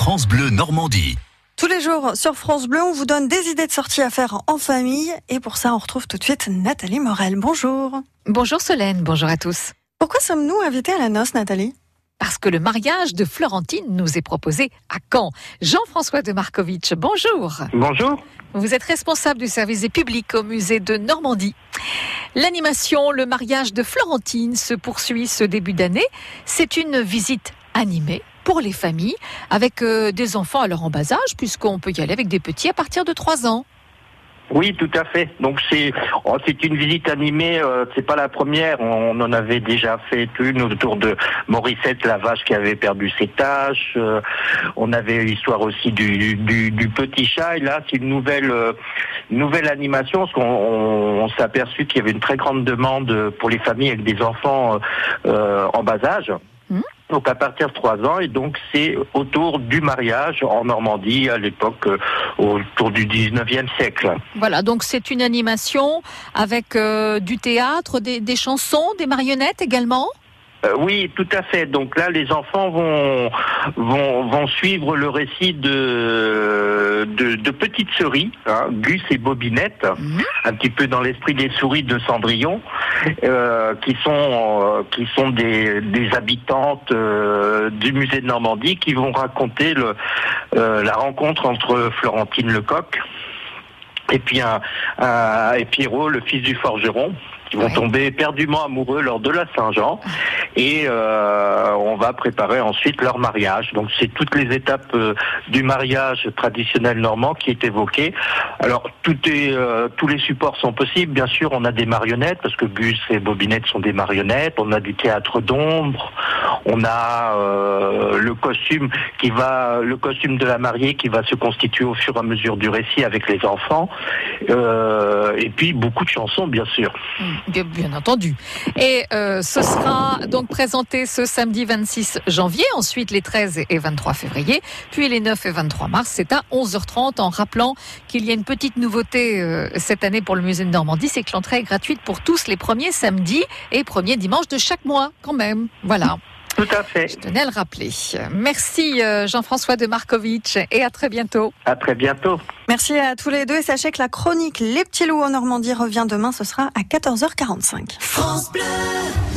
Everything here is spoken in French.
France Bleu Normandie. Tous les jours sur France Bleu, on vous donne des idées de sorties à faire en famille. Et pour ça, on retrouve tout de suite Nathalie Morel. Bonjour. Bonjour Solène, bonjour à tous. Pourquoi sommes-nous invités à la noce, Nathalie? Parce que le mariage de Florentine nous est proposé à Caen. Jean-François de Markovitch, bonjour. Bonjour. Vous êtes responsable du service des publics au musée de Normandie. L'animation Le mariage de Florentine se poursuit ce début d'année. C'est une visite animée pour les familles avec euh, des enfants alors en bas âge puisqu'on peut y aller avec des petits à partir de 3 ans. Oui, tout à fait. Donc c'est oh, c'est une visite animée. Euh, c'est pas la première. On en avait déjà fait une autour de Morissette, la vache qui avait perdu ses taches. Euh, on avait l'histoire aussi du, du, du petit chat. Et là, c'est une nouvelle euh, nouvelle animation parce qu'on on, on s'est aperçu qu'il y avait une très grande demande pour les familles avec des enfants euh, en bas âge. Donc à partir de 3 ans et donc c'est autour du mariage en Normandie à l'époque euh, autour du 19e siècle. Voilà, donc c'est une animation avec euh, du théâtre, des, des chansons, des marionnettes également? Euh, oui, tout à fait. Donc là, les enfants vont vont, vont suivre le récit de de, de petites souris, hein, Gus et Bobinette, Mhm. un petit peu dans l'esprit des souris de Cendrillon, euh, qui sont euh, qui sont des, habitantes euh, du musée de Normandie, qui vont raconter la rencontre entre Florentine Lecoq et puis et Pierrot, le fils du forgeron. Qui vont Ouais. tomber éperdument amoureux lors de la Saint-Jean et euh, on va préparer ensuite leur mariage. Donc c'est toutes les étapes euh, du mariage traditionnel normand qui est évoqué. Alors tout est, euh, tous les supports sont possibles. Bien sûr, on a des marionnettes parce que Gus et Bobinette sont des marionnettes. On a du théâtre d'ombre. On a euh, le costume qui va, le costume de la mariée qui va se constituer au fur et à mesure du récit avec les enfants. Euh, et puis beaucoup de chansons, bien sûr. Bien, bien entendu. Et euh, ce sera donc présenté ce samedi 26 janvier, ensuite les 13 et 23 février, puis les 9 et 23 mars. C'est à 11h30 en rappelant qu'il y a une petite nouveauté euh, cette année pour le musée de Normandie, c'est que l'entrée est gratuite pour tous les premiers samedis et premiers dimanches de chaque mois quand même. Voilà, Tout à fait. je tenais à le rappeler. Merci euh, Jean-François de Markovitch et à très bientôt. À très bientôt. Merci à tous les deux et sachez que la chronique Les petits loups en Normandie revient demain. Ce sera à 14h45.